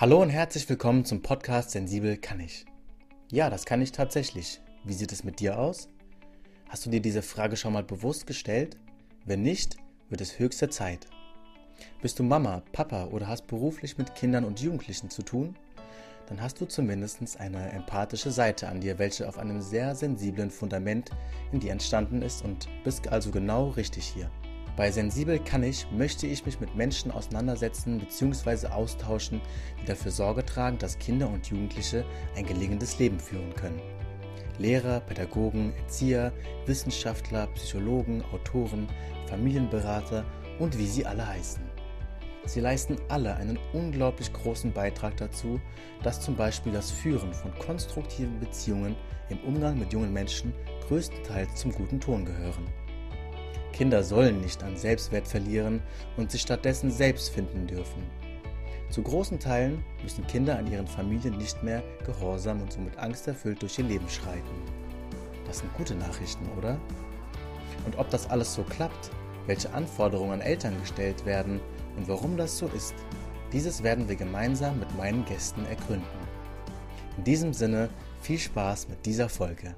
Hallo und herzlich willkommen zum Podcast Sensibel kann ich. Ja, das kann ich tatsächlich. Wie sieht es mit dir aus? Hast du dir diese Frage schon mal bewusst gestellt? Wenn nicht, wird es höchste Zeit. Bist du Mama, Papa oder hast beruflich mit Kindern und Jugendlichen zu tun? Dann hast du zumindest eine empathische Seite an dir, welche auf einem sehr sensiblen Fundament in dir entstanden ist und bist also genau richtig hier. Bei Sensibel kann ich, möchte ich mich mit Menschen auseinandersetzen bzw. austauschen, die dafür Sorge tragen, dass Kinder und Jugendliche ein gelingendes Leben führen können. Lehrer, Pädagogen, Erzieher, Wissenschaftler, Psychologen, Autoren, Familienberater und wie sie alle heißen. Sie leisten alle einen unglaublich großen Beitrag dazu, dass zum Beispiel das Führen von konstruktiven Beziehungen im Umgang mit jungen Menschen größtenteils zum guten Ton gehören. Kinder sollen nicht an Selbstwert verlieren und sich stattdessen selbst finden dürfen. Zu großen Teilen müssen Kinder an ihren Familien nicht mehr gehorsam und somit angsterfüllt durch ihr Leben schreiten. Das sind gute Nachrichten, oder? Und ob das alles so klappt, welche Anforderungen an Eltern gestellt werden und warum das so ist, dieses werden wir gemeinsam mit meinen Gästen ergründen. In diesem Sinne viel Spaß mit dieser Folge.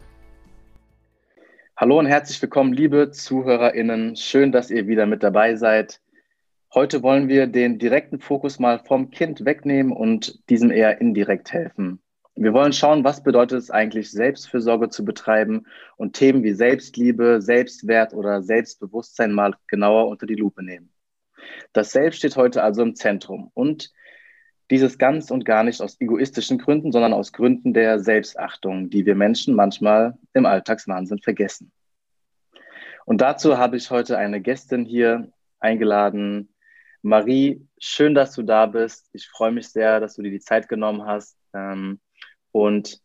Hallo und herzlich willkommen, liebe ZuhörerInnen. Schön, dass ihr wieder mit dabei seid. Heute wollen wir den direkten Fokus mal vom Kind wegnehmen und diesem eher indirekt helfen. Wir wollen schauen, was bedeutet es eigentlich, Selbstfürsorge zu betreiben und Themen wie Selbstliebe, Selbstwert oder Selbstbewusstsein mal genauer unter die Lupe nehmen. Das Selbst steht heute also im Zentrum und dieses ganz und gar nicht aus egoistischen Gründen, sondern aus Gründen der Selbstachtung, die wir Menschen manchmal im Alltagswahnsinn vergessen. Und dazu habe ich heute eine Gästin hier eingeladen. Marie, schön, dass du da bist. Ich freue mich sehr, dass du dir die Zeit genommen hast. Ähm, und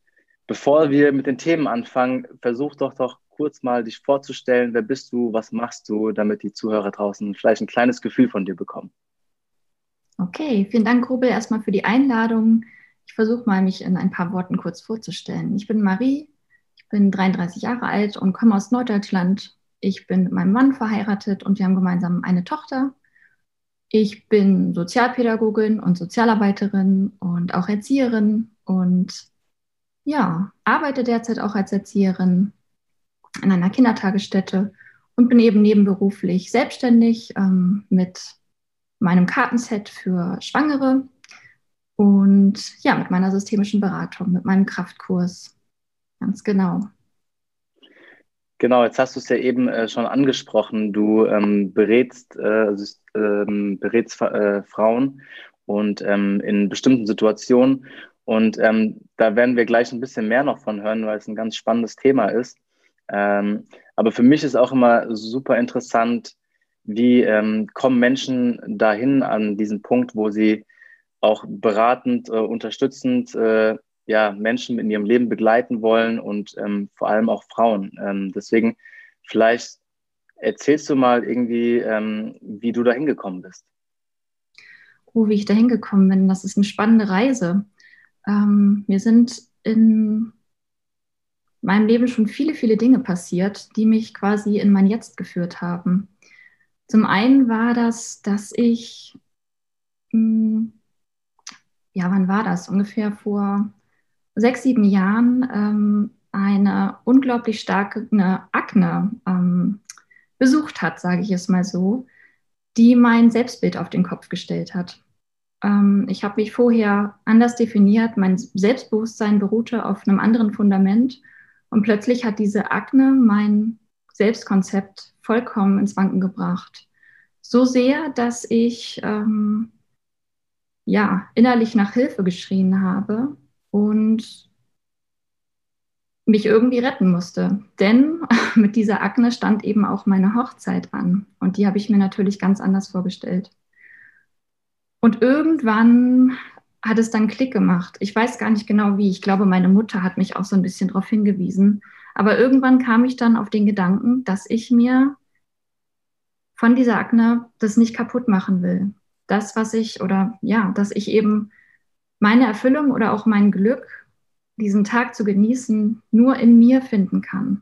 bevor wir mit den Themen anfangen, versuch doch doch kurz mal dich vorzustellen. Wer bist du? Was machst du, damit die Zuhörer draußen vielleicht ein kleines Gefühl von dir bekommen? Okay, vielen Dank, Rubel, erstmal für die Einladung. Ich versuche mal, mich in ein paar Worten kurz vorzustellen. Ich bin Marie, ich bin 33 Jahre alt und komme aus Norddeutschland. Ich bin mit meinem Mann verheiratet und wir haben gemeinsam eine Tochter. Ich bin Sozialpädagogin und Sozialarbeiterin und auch Erzieherin und ja, arbeite derzeit auch als Erzieherin in einer Kindertagesstätte und bin eben nebenberuflich selbstständig ähm, mit meinem Kartenset für Schwangere und ja, mit meiner systemischen Beratung, mit meinem Kraftkurs. Ganz genau. Genau, jetzt hast du es ja eben äh, schon angesprochen. Du ähm, berätst, äh, ähm, berätst äh, Frauen und ähm, in bestimmten Situationen. Und ähm, da werden wir gleich ein bisschen mehr noch von hören, weil es ein ganz spannendes Thema ist. Ähm, aber für mich ist auch immer super interessant, wie ähm, kommen Menschen dahin an diesen Punkt, wo sie auch beratend, äh, unterstützend äh, ja, Menschen in ihrem Leben begleiten wollen und ähm, vor allem auch Frauen. Ähm, deswegen vielleicht erzählst du mal irgendwie, ähm, wie du da hingekommen bist. Oh, wie ich da hingekommen bin, das ist eine spannende Reise. Ähm, mir sind in meinem Leben schon viele, viele Dinge passiert, die mich quasi in mein Jetzt geführt haben. Zum einen war das, dass ich, hm, ja, wann war das? Ungefähr vor sechs, sieben Jahren ähm, eine unglaublich starke Akne ähm, besucht hat, sage ich es mal so, die mein Selbstbild auf den Kopf gestellt hat. Ähm, ich habe mich vorher anders definiert, mein Selbstbewusstsein beruhte auf einem anderen Fundament und plötzlich hat diese Akne mein Selbstkonzept vollkommen ins Wanken gebracht. So sehr, dass ich ähm, ja innerlich nach Hilfe geschrien habe und mich irgendwie retten musste. Denn mit dieser Akne stand eben auch meine Hochzeit an. Und die habe ich mir natürlich ganz anders vorgestellt. Und irgendwann hat es dann Klick gemacht. Ich weiß gar nicht genau wie. Ich glaube, meine Mutter hat mich auch so ein bisschen darauf hingewiesen. Aber irgendwann kam ich dann auf den Gedanken, dass ich mir von dieser Akne das nicht kaputt machen will. Das, was ich, oder ja, dass ich eben meine Erfüllung oder auch mein Glück, diesen Tag zu genießen, nur in mir finden kann.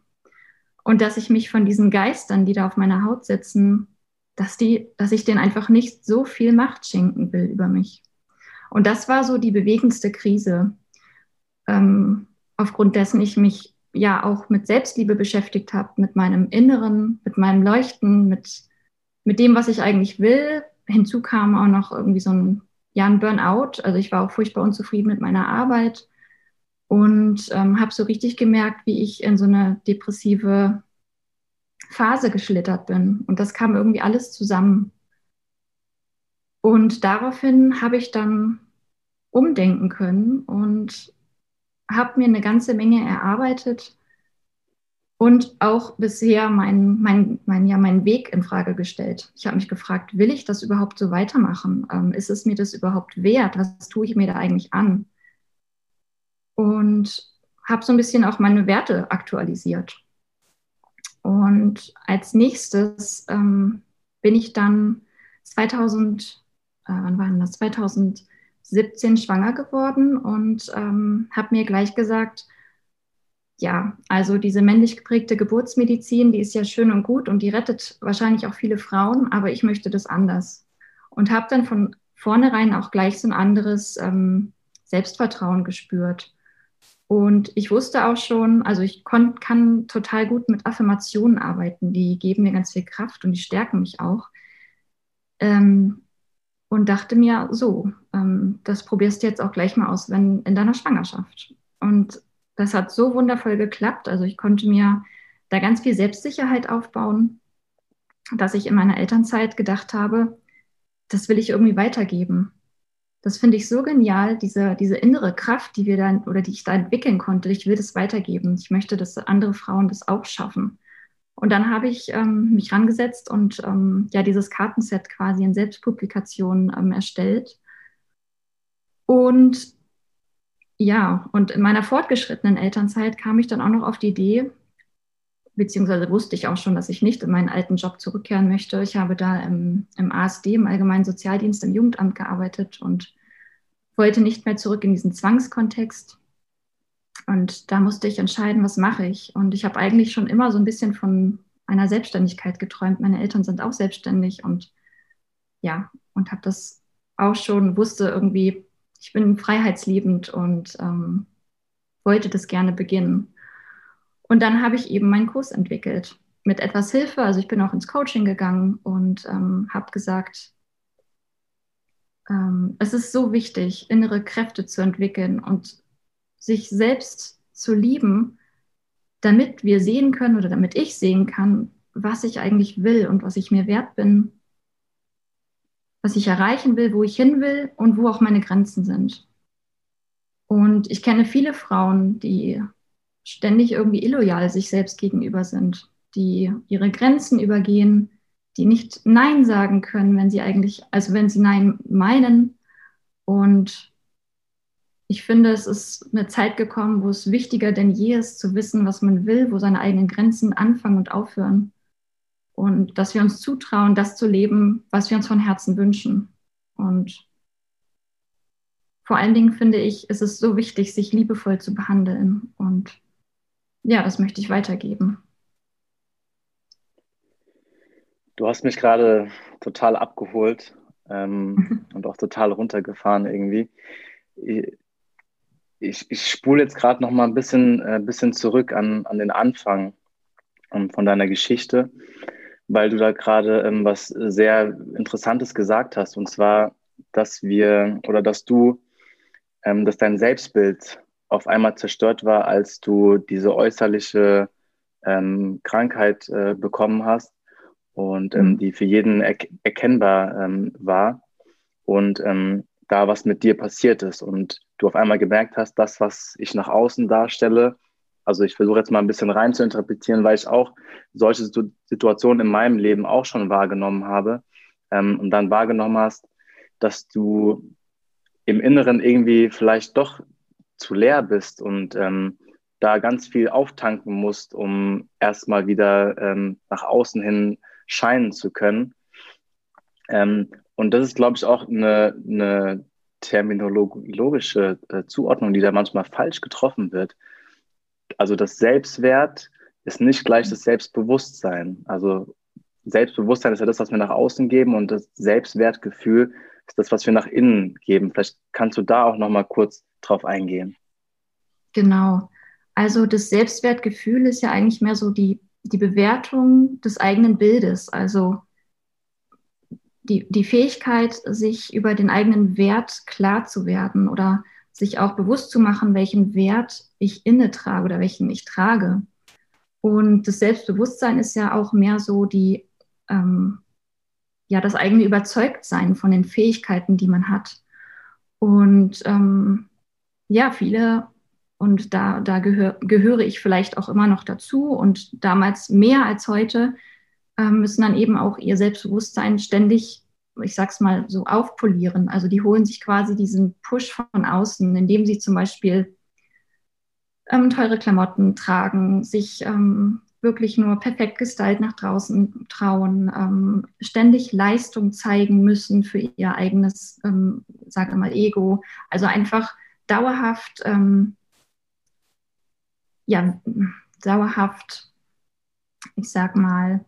Und dass ich mich von diesen Geistern, die da auf meiner Haut sitzen, dass, die, dass ich denen einfach nicht so viel Macht schenken will über mich. Und das war so die bewegendste Krise, ähm, aufgrund dessen ich mich ja auch mit Selbstliebe beschäftigt habe, mit meinem Inneren, mit meinem Leuchten, mit, mit dem, was ich eigentlich will. Hinzu kam auch noch irgendwie so ein, ja, ein Burnout. Also ich war auch furchtbar unzufrieden mit meiner Arbeit und ähm, habe so richtig gemerkt, wie ich in so eine depressive Phase geschlittert bin. Und das kam irgendwie alles zusammen. Und daraufhin habe ich dann umdenken können und habe mir eine ganze Menge erarbeitet und auch bisher meinen mein, mein, ja, mein Weg in Frage gestellt. Ich habe mich gefragt, will ich das überhaupt so weitermachen? Ähm, ist es mir das überhaupt wert? Was tue ich mir da eigentlich an? Und habe so ein bisschen auch meine Werte aktualisiert. Und als nächstes ähm, bin ich dann 2000, äh, wann war das? 2000 17 schwanger geworden und ähm, habe mir gleich gesagt, ja, also diese männlich geprägte Geburtsmedizin, die ist ja schön und gut und die rettet wahrscheinlich auch viele Frauen, aber ich möchte das anders. Und habe dann von vornherein auch gleich so ein anderes ähm, Selbstvertrauen gespürt. Und ich wusste auch schon, also ich kann total gut mit Affirmationen arbeiten, die geben mir ganz viel Kraft und die stärken mich auch. Ähm, und dachte mir, so, ähm, das probierst du jetzt auch gleich mal aus, wenn in deiner Schwangerschaft. Und das hat so wundervoll geklappt. Also ich konnte mir da ganz viel Selbstsicherheit aufbauen, dass ich in meiner Elternzeit gedacht habe, das will ich irgendwie weitergeben. Das finde ich so genial, diese, diese innere Kraft, die wir dann oder die ich da entwickeln konnte. Ich will das weitergeben. Ich möchte, dass andere Frauen das auch schaffen. Und dann habe ich ähm, mich rangesetzt und ähm, ja dieses Kartenset quasi in Selbstpublikation ähm, erstellt. Und ja, und in meiner fortgeschrittenen Elternzeit kam ich dann auch noch auf die Idee, beziehungsweise wusste ich auch schon, dass ich nicht in meinen alten Job zurückkehren möchte. Ich habe da im, im ASD, im Allgemeinen Sozialdienst, im Jugendamt gearbeitet und wollte nicht mehr zurück in diesen Zwangskontext. Und da musste ich entscheiden, was mache ich. Und ich habe eigentlich schon immer so ein bisschen von einer Selbstständigkeit geträumt. Meine Eltern sind auch selbstständig und ja, und habe das auch schon, wusste irgendwie, ich bin freiheitsliebend und ähm, wollte das gerne beginnen. Und dann habe ich eben meinen Kurs entwickelt mit etwas Hilfe. Also ich bin auch ins Coaching gegangen und ähm, habe gesagt, ähm, es ist so wichtig, innere Kräfte zu entwickeln und sich selbst zu lieben, damit wir sehen können oder damit ich sehen kann, was ich eigentlich will und was ich mir wert bin, was ich erreichen will, wo ich hin will und wo auch meine Grenzen sind. Und ich kenne viele Frauen, die ständig irgendwie illoyal sich selbst gegenüber sind, die ihre Grenzen übergehen, die nicht Nein sagen können, wenn sie eigentlich, also wenn sie Nein meinen und ich finde, es ist eine Zeit gekommen, wo es wichtiger denn je ist, zu wissen, was man will, wo seine eigenen Grenzen anfangen und aufhören. Und dass wir uns zutrauen, das zu leben, was wir uns von Herzen wünschen. Und vor allen Dingen finde ich, ist es so wichtig, sich liebevoll zu behandeln. Und ja, das möchte ich weitergeben. Du hast mich gerade total abgeholt ähm, und auch total runtergefahren irgendwie ich, ich spule jetzt gerade noch mal ein bisschen, äh, bisschen zurück an, an den Anfang ähm, von deiner Geschichte, weil du da gerade ähm, was sehr Interessantes gesagt hast. Und zwar, dass wir oder dass du, ähm, dass dein Selbstbild auf einmal zerstört war, als du diese äußerliche ähm, Krankheit äh, bekommen hast und ähm, mhm. die für jeden er erkennbar ähm, war. Und da was mit dir passiert ist und du auf einmal gemerkt hast, das, was ich nach außen darstelle, also ich versuche jetzt mal ein bisschen rein zu interpretieren, weil ich auch solche Situationen in meinem Leben auch schon wahrgenommen habe ähm, und dann wahrgenommen hast, dass du im Inneren irgendwie vielleicht doch zu leer bist und ähm, da ganz viel auftanken musst, um erstmal wieder ähm, nach außen hin scheinen zu können. Ähm, und das ist, glaube ich, auch eine, eine terminologische äh, Zuordnung, die da manchmal falsch getroffen wird. Also das Selbstwert ist nicht gleich das Selbstbewusstsein. Also Selbstbewusstsein ist ja das, was wir nach außen geben und das Selbstwertgefühl ist das, was wir nach innen geben. Vielleicht kannst du da auch noch mal kurz drauf eingehen. Genau. Also das Selbstwertgefühl ist ja eigentlich mehr so die, die Bewertung des eigenen Bildes. Also die, die Fähigkeit, sich über den eigenen Wert klar zu werden oder sich auch bewusst zu machen, welchen Wert ich inne trage oder welchen ich trage. Und das Selbstbewusstsein ist ja auch mehr so die, ähm, ja, das eigene Überzeugtsein von den Fähigkeiten, die man hat. Und ähm, ja, viele, und da, da gehör, gehöre ich vielleicht auch immer noch dazu und damals mehr als heute, müssen dann eben auch ihr Selbstbewusstsein ständig, ich sag's mal so, aufpolieren. Also die holen sich quasi diesen Push von außen, indem sie zum Beispiel ähm, teure Klamotten tragen, sich ähm, wirklich nur perfekt gestylt nach draußen trauen, ähm, ständig Leistung zeigen müssen für ihr eigenes, ähm, sage mal, Ego. Also einfach dauerhaft, ähm, ja, dauerhaft, ich sag mal,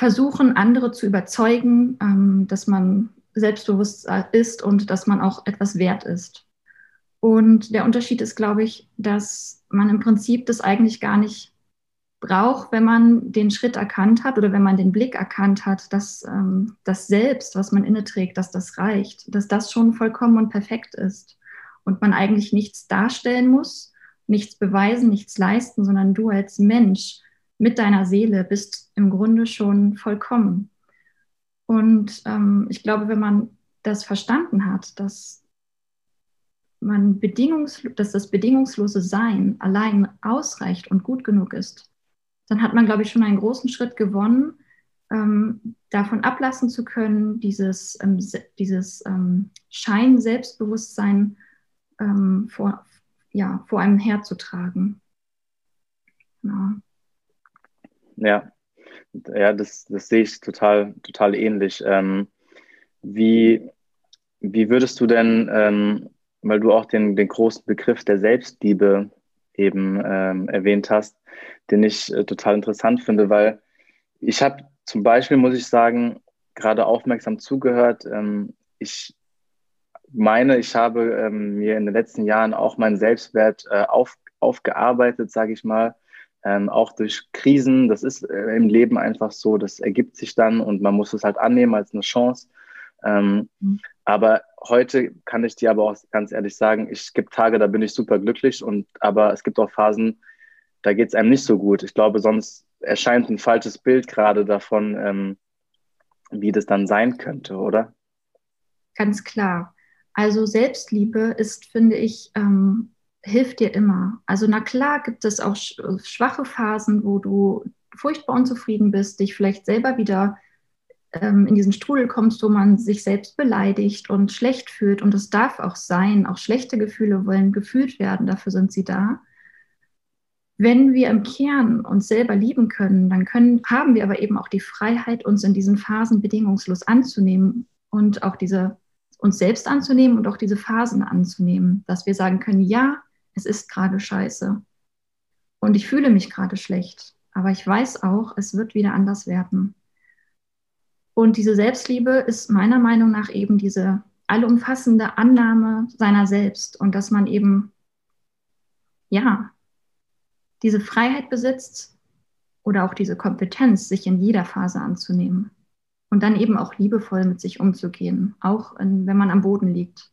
versuchen, andere zu überzeugen, ähm, dass man selbstbewusst ist und dass man auch etwas wert ist. Und der Unterschied ist, glaube ich, dass man im Prinzip das eigentlich gar nicht braucht, wenn man den Schritt erkannt hat oder wenn man den Blick erkannt hat, dass ähm, das Selbst, was man inne trägt, dass das reicht, dass das schon vollkommen und perfekt ist und man eigentlich nichts darstellen muss, nichts beweisen, nichts leisten, sondern du als Mensch mit deiner Seele bist im Grunde schon vollkommen. Und ähm, ich glaube, wenn man das verstanden hat, dass man bedingungs dass das bedingungslose Sein allein ausreicht und gut genug ist, dann hat man, glaube ich, schon einen großen Schritt gewonnen, ähm, davon ablassen zu können, dieses, ähm, dieses ähm, Schein-Selbstbewusstsein ähm, vor, ja, vor einem herzutragen. Genau. Ja, ja das, das sehe ich total, total ähnlich. Ähm, wie, wie würdest du denn, ähm, weil du auch den, den großen Begriff der Selbstliebe eben ähm, erwähnt hast, den ich äh, total interessant finde, weil ich habe zum Beispiel, muss ich sagen, gerade aufmerksam zugehört. Ähm, ich meine, ich habe ähm, mir in den letzten Jahren auch meinen Selbstwert äh, auf, aufgearbeitet, sage ich mal. Ähm, auch durch Krisen, das ist äh, im Leben einfach so, das ergibt sich dann und man muss es halt annehmen als eine Chance. Ähm, mhm. Aber heute kann ich dir aber auch ganz ehrlich sagen, es gibt Tage, da bin ich super glücklich und aber es gibt auch Phasen, da geht es einem nicht so gut. Ich glaube, sonst erscheint ein falsches Bild gerade davon, ähm, wie das dann sein könnte, oder? Ganz klar. Also Selbstliebe ist, finde ich, ähm, hilft dir immer. Also na klar gibt es auch schwache Phasen, wo du furchtbar unzufrieden bist, dich vielleicht selber wieder ähm, in diesen Strudel kommst, wo man sich selbst beleidigt und schlecht fühlt. Und es darf auch sein, auch schlechte Gefühle wollen gefühlt werden, dafür sind sie da. Wenn wir im Kern uns selber lieben können, dann können, haben wir aber eben auch die Freiheit, uns in diesen Phasen bedingungslos anzunehmen und auch diese uns selbst anzunehmen und auch diese Phasen anzunehmen, dass wir sagen können, ja, es ist gerade scheiße und ich fühle mich gerade schlecht, aber ich weiß auch, es wird wieder anders werden. Und diese Selbstliebe ist meiner Meinung nach eben diese allumfassende Annahme seiner selbst und dass man eben, ja, diese Freiheit besitzt oder auch diese Kompetenz, sich in jeder Phase anzunehmen und dann eben auch liebevoll mit sich umzugehen, auch in, wenn man am Boden liegt.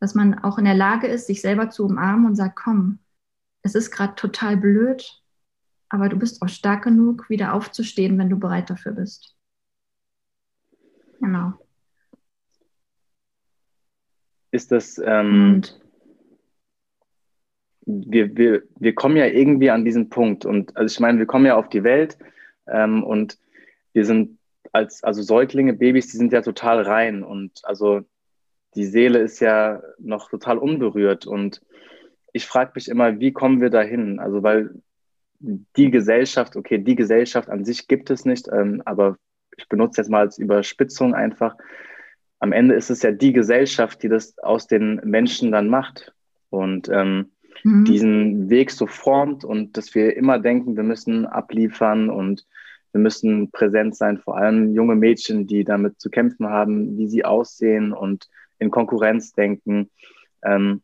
Dass man auch in der Lage ist, sich selber zu umarmen und sagt, komm, es ist gerade total blöd, aber du bist auch stark genug, wieder aufzustehen, wenn du bereit dafür bist. Genau. Ist das, ähm, wir, wir, wir kommen ja irgendwie an diesen Punkt und also ich meine, wir kommen ja auf die Welt ähm, und wir sind als, also Säuglinge, Babys, die sind ja total rein und also die Seele ist ja noch total unberührt und ich frage mich immer, wie kommen wir dahin? Also weil die Gesellschaft, okay, die Gesellschaft an sich gibt es nicht, ähm, aber ich benutze jetzt mal als Überspitzung einfach, am Ende ist es ja die Gesellschaft, die das aus den Menschen dann macht und ähm, mhm. diesen Weg so formt und dass wir immer denken, wir müssen abliefern und wir müssen präsent sein, vor allem junge Mädchen, die damit zu kämpfen haben, wie sie aussehen und in Konkurrenz denken. Ähm,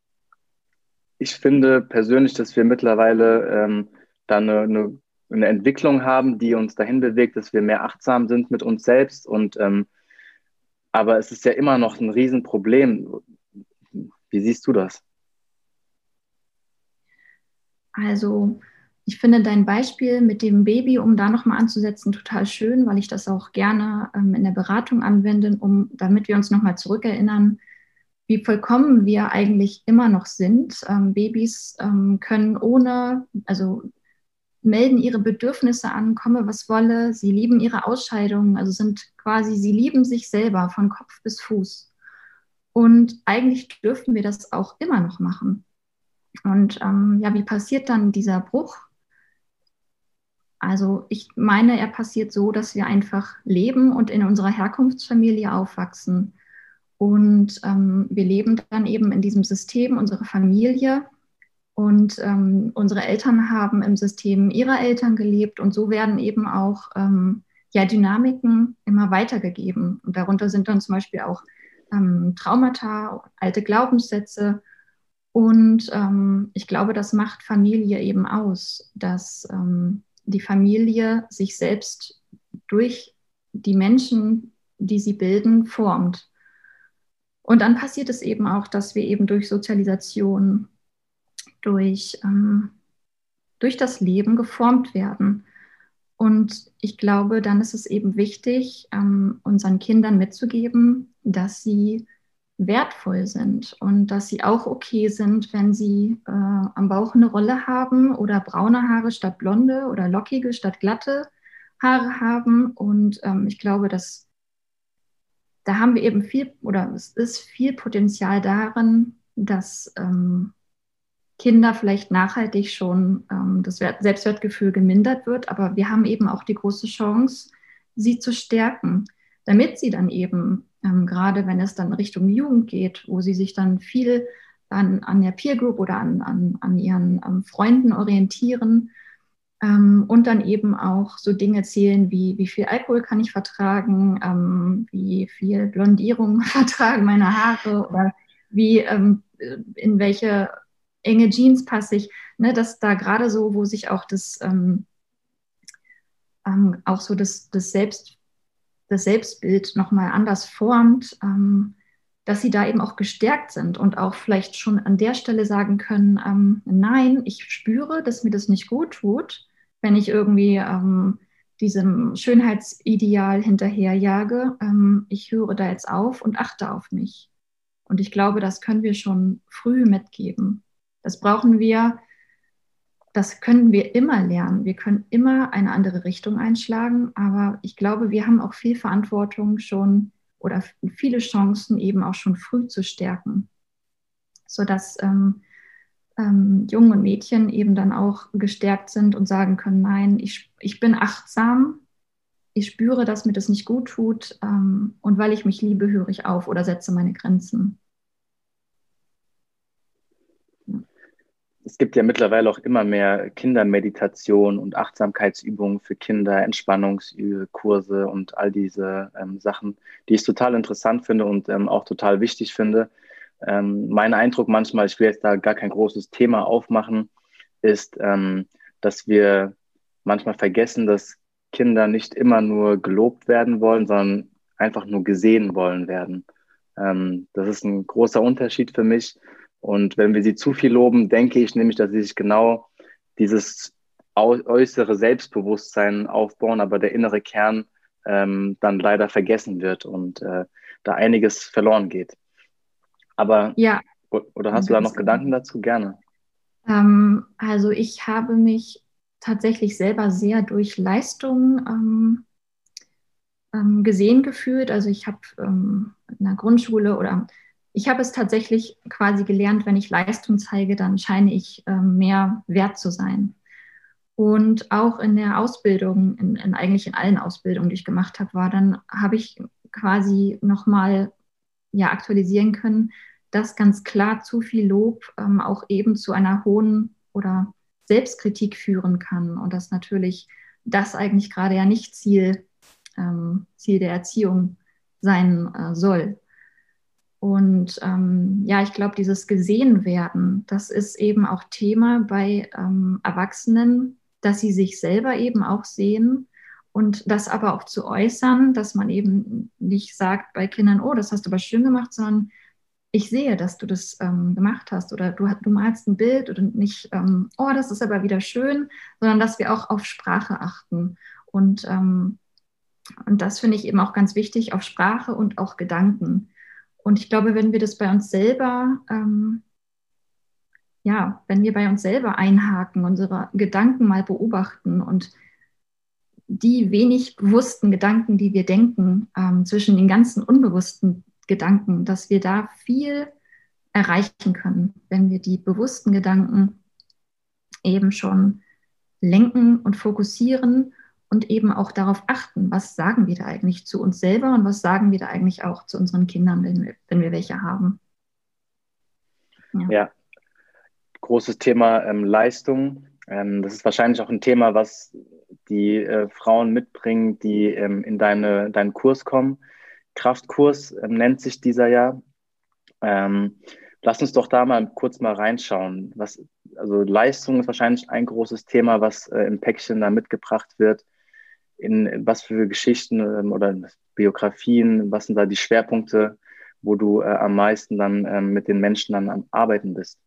ich finde persönlich, dass wir mittlerweile ähm, da eine, eine, eine, Entwicklung haben, die uns dahin bewegt, dass wir mehr achtsam sind mit uns selbst. Und ähm, aber es ist ja immer noch ein Riesenproblem. Wie siehst du das? Also ich finde dein Beispiel mit dem Baby, um da nochmal anzusetzen, total schön, weil ich das auch gerne ähm, in der Beratung anwende, um, damit wir uns nochmal zurückerinnern, wie vollkommen wir eigentlich immer noch sind. Ähm, Babys ähm, können ohne, also melden ihre Bedürfnisse an, komme was wolle, sie lieben ihre Ausscheidungen, also sind quasi, sie lieben sich selber von Kopf bis Fuß. Und eigentlich dürfen wir das auch immer noch machen. Und ähm, ja, wie passiert dann dieser Bruch? Also ich meine, er passiert so, dass wir einfach leben und in unserer Herkunftsfamilie aufwachsen. Und ähm, wir leben dann eben in diesem System, unsere Familie. Und ähm, unsere Eltern haben im System ihrer Eltern gelebt. Und so werden eben auch ähm, ja, Dynamiken immer weitergegeben. Und darunter sind dann zum Beispiel auch ähm, Traumata, alte Glaubenssätze. Und ähm, ich glaube, das macht Familie eben aus, dass ähm, die Familie sich selbst durch die Menschen, die sie bilden, formt. Und dann passiert es eben auch, dass wir eben durch Sozialisation, durch, ähm, durch das Leben geformt werden. Und ich glaube, dann ist es eben wichtig, ähm, unseren Kindern mitzugeben, dass sie wertvoll sind und dass sie auch okay sind, wenn sie äh, am Bauch eine Rolle haben oder braune Haare statt blonde oder lockige statt glatte Haare haben. Und ähm, ich glaube, dass da haben wir eben viel oder es ist viel Potenzial darin, dass ähm, Kinder vielleicht nachhaltig schon ähm, das Selbstwertgefühl gemindert wird, aber wir haben eben auch die große Chance, sie zu stärken, damit sie dann eben ähm, gerade wenn es dann Richtung Jugend geht, wo sie sich dann viel an, an der Peer Group oder an, an, an ihren ähm, Freunden orientieren ähm, und dann eben auch so Dinge zählen wie, wie viel Alkohol kann ich vertragen, ähm, wie viel Blondierung vertragen meine Haare oder wie, ähm, in welche enge Jeans passe ich, ne, dass da gerade so, wo sich auch das, ähm, auch so das, das Selbst das Selbstbild nochmal anders formt, ähm, dass sie da eben auch gestärkt sind und auch vielleicht schon an der Stelle sagen können, ähm, nein, ich spüre, dass mir das nicht gut tut, wenn ich irgendwie ähm, diesem Schönheitsideal hinterherjage. Ähm, ich höre da jetzt auf und achte auf mich. Und ich glaube, das können wir schon früh mitgeben. Das brauchen wir das können wir immer lernen. Wir können immer eine andere Richtung einschlagen, aber ich glaube, wir haben auch viel Verantwortung schon oder viele Chancen eben auch schon früh zu stärken, sodass ähm, ähm, Jungen und Mädchen eben dann auch gestärkt sind und sagen können, nein, ich, ich bin achtsam, ich spüre, dass mir das nicht gut tut ähm, und weil ich mich liebe, höre ich auf oder setze meine Grenzen. Es gibt ja mittlerweile auch immer mehr Kindermeditation und Achtsamkeitsübungen für Kinder, Entspannungskurse und all diese ähm, Sachen, die ich total interessant finde und ähm, auch total wichtig finde. Ähm, mein Eindruck manchmal, ich will jetzt da gar kein großes Thema aufmachen, ist, ähm, dass wir manchmal vergessen, dass Kinder nicht immer nur gelobt werden wollen, sondern einfach nur gesehen wollen werden. Ähm, das ist ein großer Unterschied für mich und wenn wir sie zu viel loben, denke ich nämlich, dass sie sich genau dieses äußere Selbstbewusstsein aufbauen, aber der innere Kern ähm, dann leider vergessen wird und äh, da einiges verloren geht. Aber ja. oder hast du da noch genau. Gedanken dazu? Gerne. Ähm, also ich habe mich tatsächlich selber sehr durch Leistung ähm, ähm gesehen gefühlt. Also ich habe ähm, in der Grundschule oder ich habe es tatsächlich quasi gelernt, wenn ich Leistung zeige, dann scheine ich äh, mehr wert zu sein. Und auch in der Ausbildung, in, in, eigentlich in allen Ausbildungen, die ich gemacht habe, war dann, habe ich quasi nochmal ja, aktualisieren können, dass ganz klar zu viel Lob ähm, auch eben zu einer hohen oder Selbstkritik führen kann und dass natürlich das eigentlich gerade ja nicht Ziel, ähm, Ziel der Erziehung sein äh, soll. Und ähm, ja, ich glaube, dieses Gesehenwerden, das ist eben auch Thema bei ähm, Erwachsenen, dass sie sich selber eben auch sehen und das aber auch zu äußern, dass man eben nicht sagt bei Kindern, oh, das hast du aber schön gemacht, sondern ich sehe, dass du das ähm, gemacht hast oder du, du, malst ein Bild oder nicht, ähm, oh, das ist aber wieder schön, sondern dass wir auch auf Sprache achten. Und, ähm, und das finde ich eben auch ganz wichtig, auf Sprache und auch Gedanken. Und ich glaube, wenn wir das bei uns selber, ähm, ja, wenn wir bei uns selber einhaken, unsere Gedanken mal beobachten und die wenig bewussten Gedanken, die wir denken, ähm, zwischen den ganzen unbewussten Gedanken, dass wir da viel erreichen können, wenn wir die bewussten Gedanken eben schon lenken und fokussieren und eben auch darauf achten, was sagen wir da eigentlich zu uns selber und was sagen wir da eigentlich auch zu unseren Kindern, wenn wir, wenn wir welche haben. Ja, ja. großes Thema ähm, Leistung. Ähm, das ist wahrscheinlich auch ein Thema, was die äh, Frauen mitbringen, die ähm, in deine, deinen Kurs kommen. Kraftkurs ähm, nennt sich dieser ja. Ähm, lass uns doch da mal kurz mal reinschauen. Was, also Leistung ist wahrscheinlich ein großes Thema, was äh, im Päckchen da mitgebracht wird. In was für Geschichten ähm, oder Biografien, was sind da die Schwerpunkte, wo du äh, am meisten dann ähm, mit den Menschen dann am Arbeiten bist?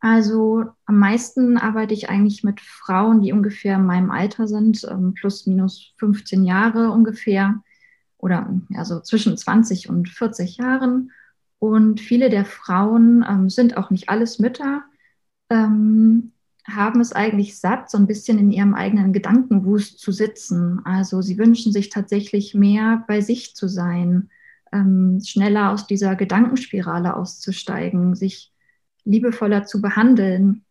Also am meisten arbeite ich eigentlich mit Frauen, die ungefähr in meinem Alter sind, ähm, plus minus 15 Jahre ungefähr oder also zwischen 20 und 40 Jahren. Und viele der Frauen ähm, sind auch nicht alles Mütter, ähm, haben es eigentlich satt, so ein bisschen in ihrem eigenen Gedankenwust zu sitzen. Also sie wünschen sich tatsächlich mehr bei sich zu sein, ähm, schneller aus dieser Gedankenspirale auszusteigen, sich liebevoller zu behandeln.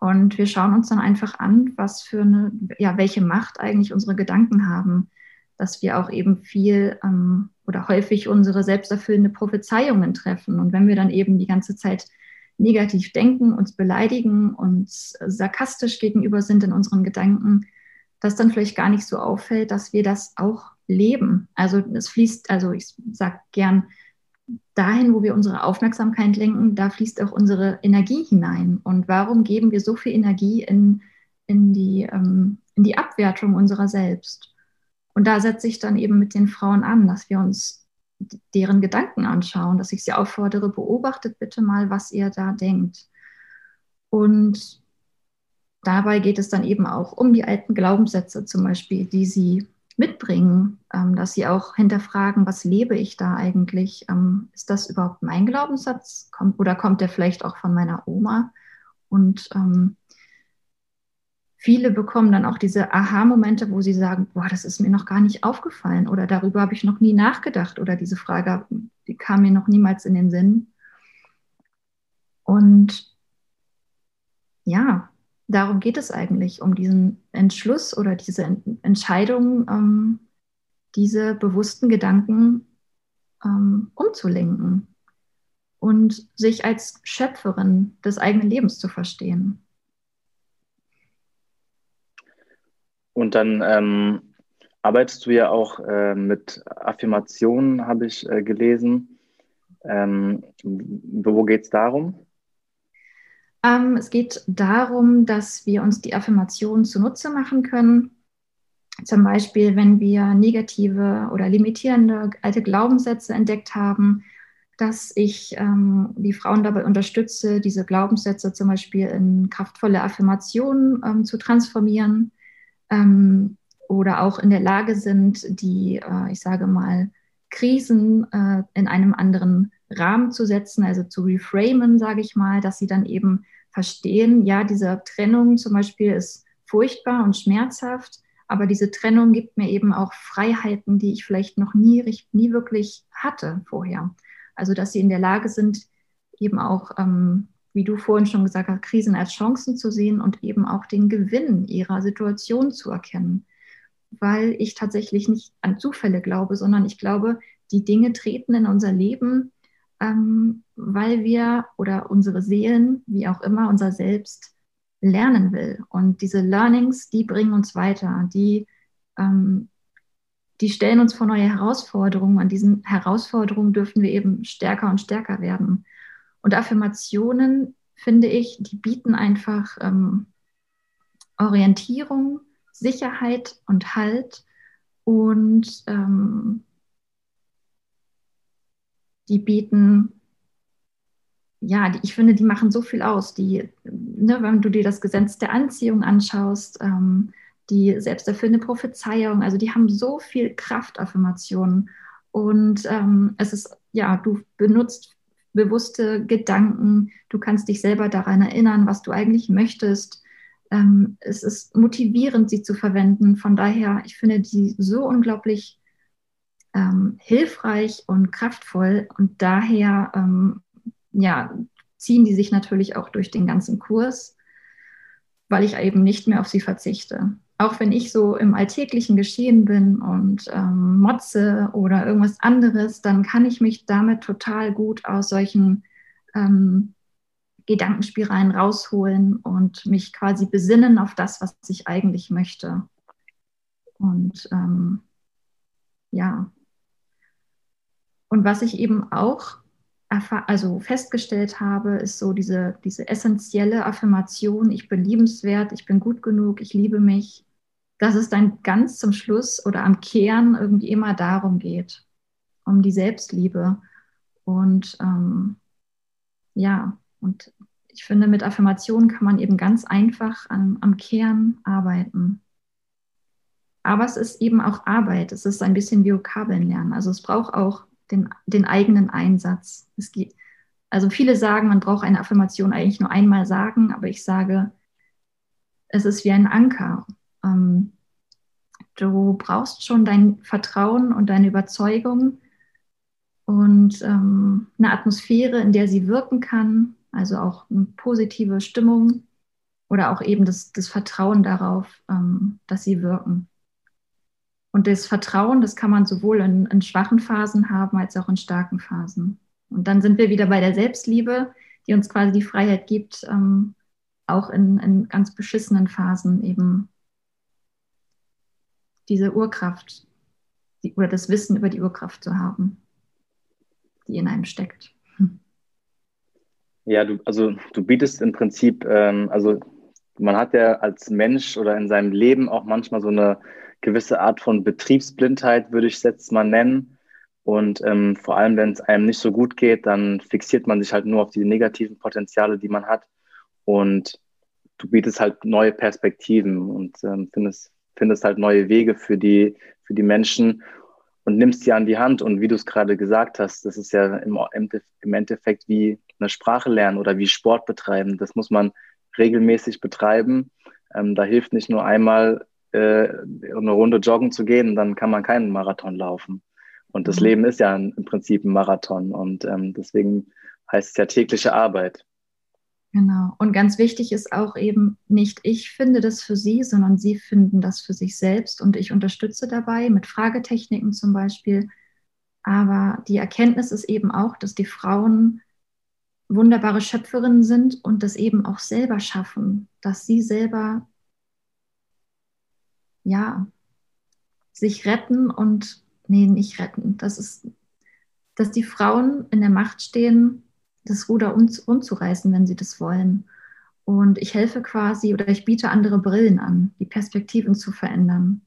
Und wir schauen uns dann einfach an, was für eine, ja, welche Macht eigentlich unsere Gedanken haben, dass wir auch eben viel ähm, oder häufig unsere selbsterfüllende Prophezeiungen treffen. Und wenn wir dann eben die ganze Zeit negativ denken, uns beleidigen, uns sarkastisch gegenüber sind in unseren Gedanken, dass dann vielleicht gar nicht so auffällt, dass wir das auch leben. Also es fließt, also ich sage gern, dahin, wo wir unsere Aufmerksamkeit lenken, da fließt auch unsere Energie hinein. Und warum geben wir so viel Energie in, in, die, ähm, in die Abwertung unserer selbst? Und da setze ich dann eben mit den Frauen an, dass wir uns deren Gedanken anschauen, dass ich sie auffordere, beobachtet bitte mal, was ihr da denkt. Und dabei geht es dann eben auch um die alten Glaubenssätze zum Beispiel, die sie mitbringen, ähm, dass sie auch hinterfragen, was lebe ich da eigentlich? Ähm, ist das überhaupt mein Glaubenssatz? Kommt, oder kommt der vielleicht auch von meiner Oma? Und ähm, viele bekommen dann auch diese Aha-Momente, wo sie sagen, boah, das ist mir noch gar nicht aufgefallen oder darüber habe ich noch nie nachgedacht oder diese Frage, die kam mir noch niemals in den Sinn. Und ja, darum geht es eigentlich, um diesen Entschluss oder diese Entscheidung, ähm, diese bewussten Gedanken ähm, umzulenken und sich als Schöpferin des eigenen Lebens zu verstehen. Und dann ähm, arbeitest du ja auch äh, mit Affirmationen, habe ich äh, gelesen. Ähm, wo geht es darum? Ähm, es geht darum, dass wir uns die Affirmationen zunutze machen können. Zum Beispiel, wenn wir negative oder limitierende alte Glaubenssätze entdeckt haben, dass ich ähm, die Frauen dabei unterstütze, diese Glaubenssätze zum Beispiel in kraftvolle Affirmationen ähm, zu transformieren ähm, oder auch in der Lage sind, die, äh, ich sage mal, Krisen äh, in einem anderen Rahmen zu setzen, also zu reframen, sage ich mal, dass sie dann eben verstehen, ja, diese Trennung zum Beispiel ist furchtbar und schmerzhaft, aber diese Trennung gibt mir eben auch Freiheiten, die ich vielleicht noch nie, nie wirklich hatte vorher. Also, dass sie in der Lage sind, eben auch, ähm, wie du vorhin schon gesagt hast, Krisen als Chancen zu sehen und eben auch den Gewinn ihrer Situation zu erkennen. Weil ich tatsächlich nicht an Zufälle glaube, sondern ich glaube, die Dinge treten in unser Leben ähm, weil wir oder unsere Seelen, wie auch immer, unser Selbst, lernen will. Und diese Learnings, die bringen uns weiter, die, ähm, die stellen uns vor neue Herausforderungen. An diesen Herausforderungen dürfen wir eben stärker und stärker werden. Und Affirmationen, finde ich, die bieten einfach ähm, Orientierung, Sicherheit und Halt und ähm, die bieten ja, die, ich finde, die machen so viel aus. Die, ne, wenn du dir das Gesetz der Anziehung anschaust, ähm, die selbsterfüllende Prophezeiung, also die haben so viel Kraftaffirmationen. Und ähm, es ist, ja, du benutzt bewusste Gedanken, du kannst dich selber daran erinnern, was du eigentlich möchtest. Ähm, es ist motivierend, sie zu verwenden. Von daher, ich finde die so unglaublich ähm, hilfreich und kraftvoll. Und daher ähm, ja, ziehen die sich natürlich auch durch den ganzen Kurs, weil ich eben nicht mehr auf sie verzichte. Auch wenn ich so im alltäglichen Geschehen bin und ähm, motze oder irgendwas anderes, dann kann ich mich damit total gut aus solchen ähm, Gedankenspiralen rausholen und mich quasi besinnen auf das, was ich eigentlich möchte. Und ähm, ja. Und was ich eben auch also festgestellt habe, ist so diese, diese essentielle Affirmation, ich bin liebenswert, ich bin gut genug, ich liebe mich, dass es dann ganz zum Schluss oder am Kern irgendwie immer darum geht, um die Selbstliebe. Und ähm, ja, und ich finde, mit Affirmationen kann man eben ganz einfach an, am Kern arbeiten. Aber es ist eben auch Arbeit. Es ist ein bisschen wie Vokabeln lernen. Also es braucht auch den, den eigenen Einsatz. Es geht, also viele sagen, man braucht eine Affirmation eigentlich nur einmal sagen, aber ich sage, es ist wie ein Anker. Ähm, du brauchst schon dein Vertrauen und deine Überzeugung und ähm, eine Atmosphäre, in der sie wirken kann, also auch eine positive Stimmung oder auch eben das, das Vertrauen darauf, ähm, dass sie wirken. Und das Vertrauen, das kann man sowohl in, in, schwachen Phasen haben als auch in starken Phasen. Und dann sind wir wieder bei der Selbstliebe, die uns quasi die Freiheit gibt, ähm, auch in, in ganz beschissenen Phasen eben diese Urkraft die, oder das Wissen über die Urkraft zu haben, die in einem steckt. Ja, du, also du bietest im Prinzip, ähm, also man hat ja als Mensch oder in seinem Leben auch manchmal so eine gewisse Art von Betriebsblindheit, würde ich es jetzt mal nennen. Und ähm, vor allem, wenn es einem nicht so gut geht, dann fixiert man sich halt nur auf die negativen Potenziale, die man hat. Und du bietest halt neue Perspektiven und ähm, findest, findest halt neue Wege für die, für die Menschen und nimmst sie an die Hand. Und wie du es gerade gesagt hast, das ist ja im, im Endeffekt wie eine Sprache lernen oder wie Sport betreiben. Das muss man regelmäßig betreiben. Ähm, da hilft nicht nur einmal äh, eine Runde joggen zu gehen, dann kann man keinen Marathon laufen. Und das mhm. Leben ist ja im Prinzip ein Marathon und ähm, deswegen heißt es ja tägliche Arbeit. Genau. Und ganz wichtig ist auch eben nicht ich finde das für Sie, sondern Sie finden das für sich selbst und ich unterstütze dabei mit Fragetechniken zum Beispiel. Aber die Erkenntnis ist eben auch, dass die Frauen wunderbare Schöpferinnen sind und das eben auch selber schaffen, dass sie selber ja, sich retten und, nee, nicht retten. Das ist, dass die Frauen in der Macht stehen, das Ruder umzureißen, wenn sie das wollen. Und ich helfe quasi oder ich biete andere Brillen an, die Perspektiven zu verändern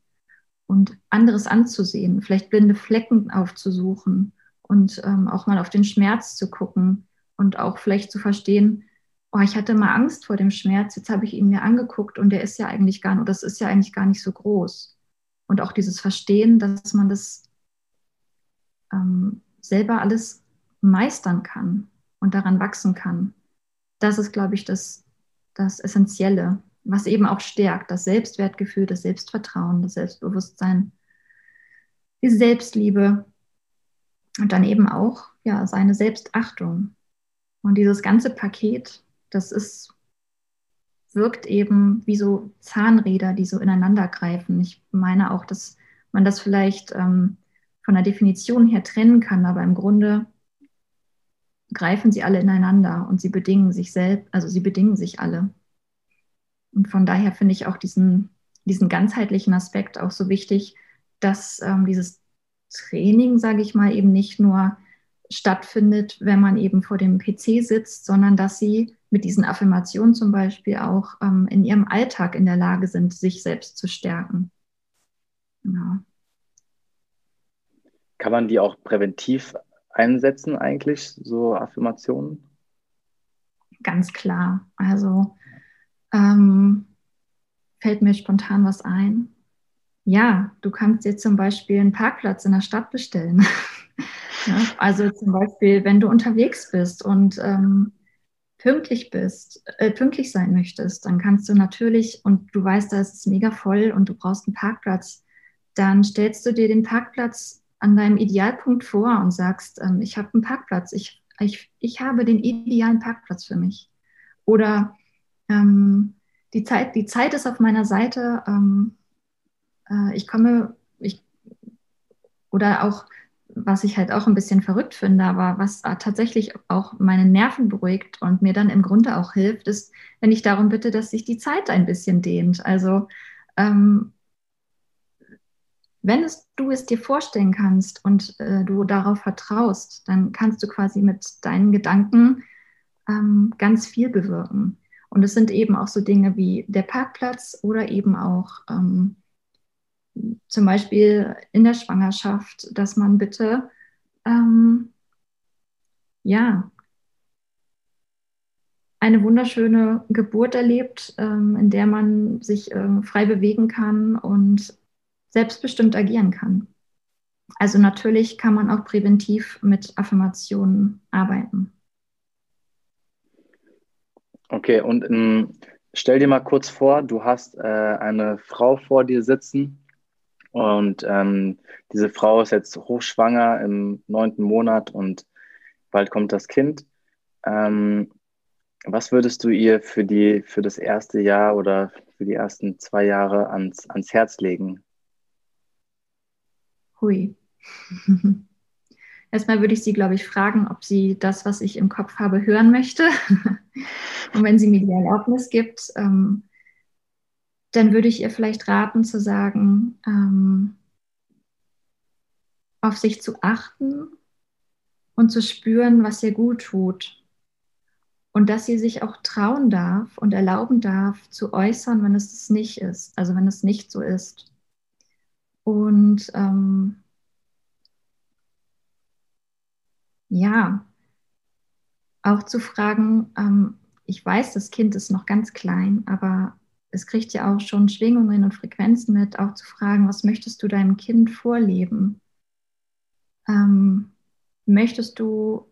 und anderes anzusehen, vielleicht blinde Flecken aufzusuchen und ähm, auch mal auf den Schmerz zu gucken und auch vielleicht zu verstehen, oh, ich hatte mal Angst vor dem Schmerz, jetzt habe ich ihn mir angeguckt und der ist ja eigentlich gar nicht, das ist ja eigentlich gar nicht so groß. Und auch dieses Verstehen, dass man das ähm, selber alles meistern kann und daran wachsen kann. Das ist, glaube ich, das, das Essentielle, was eben auch stärkt, das Selbstwertgefühl, das Selbstvertrauen, das Selbstbewusstsein, die Selbstliebe und dann eben auch ja, seine Selbstachtung. Und dieses ganze Paket das ist, wirkt eben wie so Zahnräder, die so ineinander greifen. Ich meine auch, dass man das vielleicht ähm, von der Definition her trennen kann, aber im Grunde greifen sie alle ineinander und sie bedingen sich selbst, also sie bedingen sich alle. Und von daher finde ich auch diesen, diesen ganzheitlichen Aspekt auch so wichtig, dass ähm, dieses Training, sage ich mal, eben nicht nur stattfindet, wenn man eben vor dem PC sitzt, sondern dass sie mit diesen Affirmationen zum Beispiel auch ähm, in ihrem Alltag in der Lage sind, sich selbst zu stärken. Genau. Kann man die auch präventiv einsetzen eigentlich, so Affirmationen? Ganz klar. Also ähm, fällt mir spontan was ein. Ja, du kannst dir zum Beispiel einen Parkplatz in der Stadt bestellen. ja, also zum Beispiel, wenn du unterwegs bist und ähm, pünktlich bist, äh, pünktlich sein möchtest, dann kannst du natürlich, und du weißt, da ist es mega voll und du brauchst einen Parkplatz, dann stellst du dir den Parkplatz an deinem Idealpunkt vor und sagst, ähm, ich habe einen Parkplatz, ich, ich, ich habe den idealen Parkplatz für mich. Oder ähm, die, Zeit, die Zeit ist auf meiner Seite, ähm, äh, ich komme, ich, oder auch, was ich halt auch ein bisschen verrückt finde, aber was tatsächlich auch meine Nerven beruhigt und mir dann im Grunde auch hilft, ist, wenn ich darum bitte, dass sich die Zeit ein bisschen dehnt. Also ähm, wenn es, du es dir vorstellen kannst und äh, du darauf vertraust, dann kannst du quasi mit deinen Gedanken ähm, ganz viel bewirken. Und es sind eben auch so Dinge wie der Parkplatz oder eben auch ähm, zum Beispiel in der Schwangerschaft, dass man bitte ähm, ja eine wunderschöne Geburt erlebt, ähm, in der man sich äh, frei bewegen kann und selbstbestimmt agieren kann. Also natürlich kann man auch präventiv mit Affirmationen arbeiten. Okay, und ähm, stell dir mal kurz vor, du hast äh, eine Frau vor dir sitzen und ähm, diese Frau ist jetzt hochschwanger im neunten Monat und bald kommt das Kind. Ähm, was würdest du ihr für, die, für das erste Jahr oder für die ersten zwei Jahre ans, ans Herz legen? Hui. Erstmal würde ich sie, glaube ich, fragen, ob sie das, was ich im Kopf habe, hören möchte. Und wenn sie mir die Erlaubnis gibt, ähm, dann würde ich ihr vielleicht raten zu sagen, ähm, auf sich zu achten und zu spüren, was ihr gut tut. Und dass sie sich auch trauen darf und erlauben darf, zu äußern, wenn es es nicht ist, also wenn es nicht so ist. Und ähm, ja, auch zu fragen, ähm, ich weiß, das Kind ist noch ganz klein, aber es kriegt ja auch schon Schwingungen und Frequenzen mit, auch zu fragen, was möchtest du deinem Kind vorleben? Ähm, möchtest du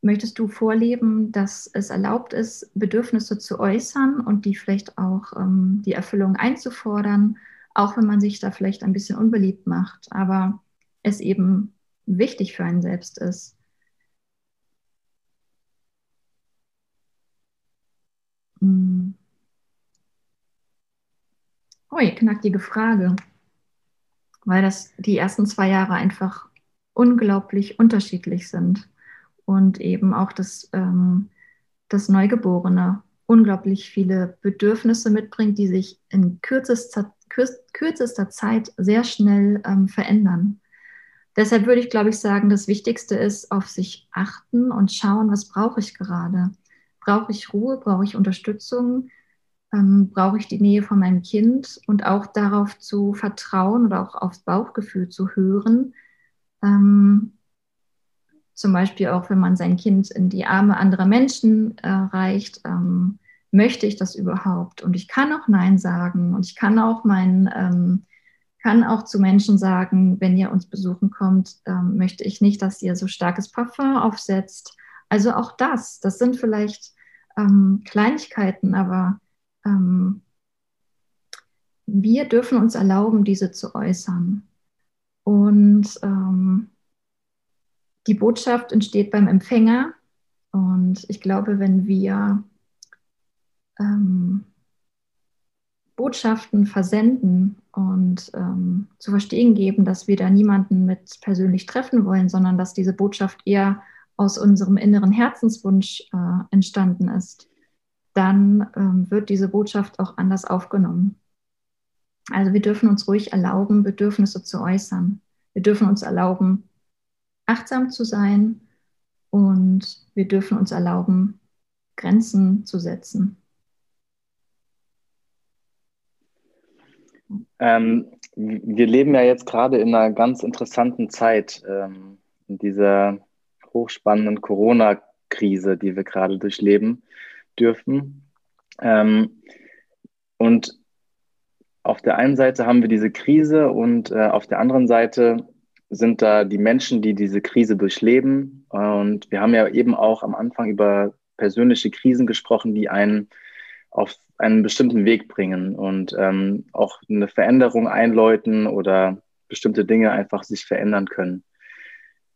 möchtest du vorleben, dass es erlaubt ist, Bedürfnisse zu äußern und die vielleicht auch ähm, die Erfüllung einzufordern? Auch wenn man sich da vielleicht ein bisschen unbeliebt macht, aber es eben wichtig für einen selbst ist. Hm. Ui, knackige Frage, weil das die ersten zwei Jahre einfach unglaublich unterschiedlich sind und eben auch das, ähm, das Neugeborene unglaublich viele Bedürfnisse mitbringt, die sich in kürzester kürzester Zeit sehr schnell ähm, verändern. Deshalb würde ich, glaube ich, sagen, das Wichtigste ist auf sich achten und schauen, was brauche ich gerade. Brauche ich Ruhe? Brauche ich Unterstützung? Ähm, brauche ich die Nähe von meinem Kind? Und auch darauf zu vertrauen oder auch aufs Bauchgefühl zu hören. Ähm, zum Beispiel auch, wenn man sein Kind in die Arme anderer Menschen äh, reicht. Ähm, möchte ich das überhaupt? Und ich kann auch Nein sagen und ich kann auch meinen, ähm, kann auch zu Menschen sagen, wenn ihr uns besuchen kommt, ähm, möchte ich nicht, dass ihr so starkes Parfum aufsetzt. Also auch das, das sind vielleicht ähm, Kleinigkeiten, aber ähm, wir dürfen uns erlauben, diese zu äußern. Und ähm, die Botschaft entsteht beim Empfänger. Und ich glaube, wenn wir ähm, Botschaften versenden und ähm, zu verstehen geben, dass wir da niemanden mit persönlich treffen wollen, sondern dass diese Botschaft eher aus unserem inneren Herzenswunsch äh, entstanden ist, dann ähm, wird diese Botschaft auch anders aufgenommen. Also wir dürfen uns ruhig erlauben, Bedürfnisse zu äußern. Wir dürfen uns erlauben, achtsam zu sein und wir dürfen uns erlauben, Grenzen zu setzen. Ähm, wir leben ja jetzt gerade in einer ganz interessanten Zeit, ähm, in dieser hochspannenden Corona-Krise, die wir gerade durchleben dürfen. Ähm, und auf der einen Seite haben wir diese Krise und äh, auf der anderen Seite sind da die Menschen, die diese Krise durchleben. Und wir haben ja eben auch am Anfang über persönliche Krisen gesprochen, die einen auf einen bestimmten Weg bringen und ähm, auch eine Veränderung einläuten oder bestimmte Dinge einfach sich verändern können.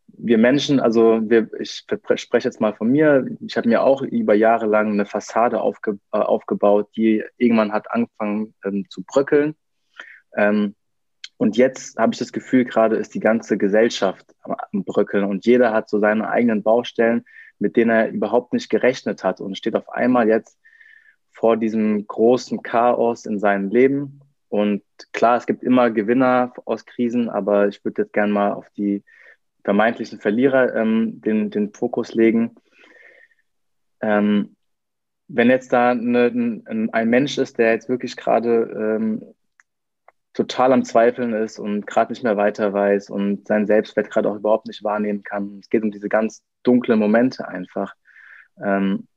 Wir Menschen, also wir, ich spreche jetzt mal von mir, ich habe mir auch über Jahre lang eine Fassade aufge, äh, aufgebaut, die irgendwann hat angefangen ähm, zu bröckeln. Ähm, und jetzt habe ich das Gefühl, gerade ist die ganze Gesellschaft am Bröckeln und jeder hat so seine eigenen Baustellen, mit denen er überhaupt nicht gerechnet hat und steht auf einmal jetzt vor diesem großen Chaos in seinem Leben. Und klar, es gibt immer Gewinner aus Krisen, aber ich würde jetzt gerne mal auf die vermeintlichen Verlierer ähm, den, den Fokus legen. Ähm, wenn jetzt da eine, ein, Mensch ist, der jetzt wirklich gerade ähm, total am Zweifeln ist und gerade nicht mehr weiter weiß und sein Selbstwert gerade auch überhaupt nicht wahrnehmen kann. Es geht um diese ganz dunklen Momente einfach. Ähm,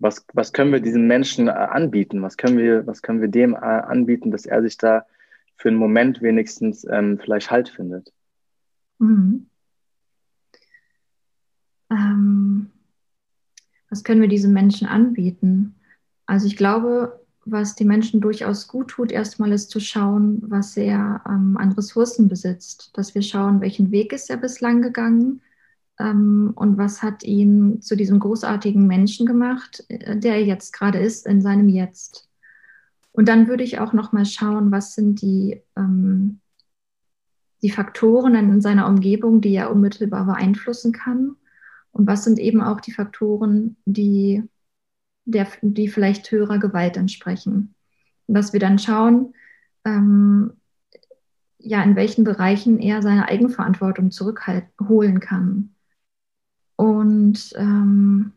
was, was können wir diesem Menschen äh, anbieten? Was können wir, was können wir dem äh, anbieten, dass er sich da für einen Moment wenigstens ähm, vielleicht Halt findet? Mhm. Ähm, was können wir diesem Menschen anbieten? Also ich glaube, was die Menschen durchaus gut tut, erstmal ist zu schauen, was er ähm, an Ressourcen besitzt. Dass wir schauen, welchen Weg ist er bislang gegangen ähm, und was hat ihn zu diesem großartigen Menschen gemacht, äh, der er jetzt gerade ist in seinem Jetzt. Und dann würde ich auch noch mal schauen, was sind die, ähm, die Faktoren in seiner Umgebung, die er unmittelbar beeinflussen kann. Und was sind eben auch die Faktoren, die, der, die vielleicht höherer Gewalt entsprechen. Und dass wir dann schauen, ähm, ja, in welchen Bereichen er seine Eigenverantwortung zurückholen kann. Und ähm,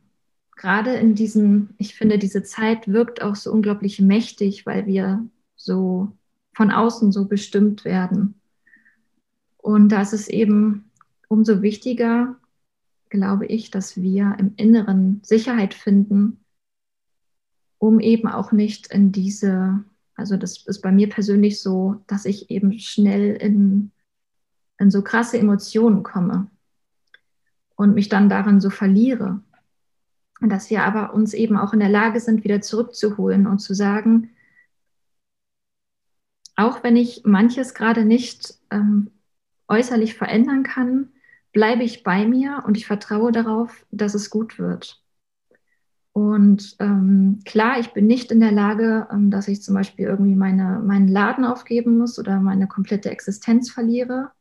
gerade in diesen, ich finde, diese Zeit wirkt auch so unglaublich mächtig, weil wir so von außen so bestimmt werden. Und da ist es eben umso wichtiger, glaube ich, dass wir im Inneren Sicherheit finden, um eben auch nicht in diese, also das ist bei mir persönlich so, dass ich eben schnell in, in so krasse Emotionen komme und mich dann darin so verliere. Und dass wir aber uns eben auch in der Lage sind, wieder zurückzuholen und zu sagen, auch wenn ich manches gerade nicht ähm, äußerlich verändern kann, bleibe ich bei mir und ich vertraue darauf, dass es gut wird. Und ähm, klar, ich bin nicht in der Lage, ähm, dass ich zum Beispiel irgendwie meine, meinen Laden aufgeben muss oder meine komplette Existenz verliere.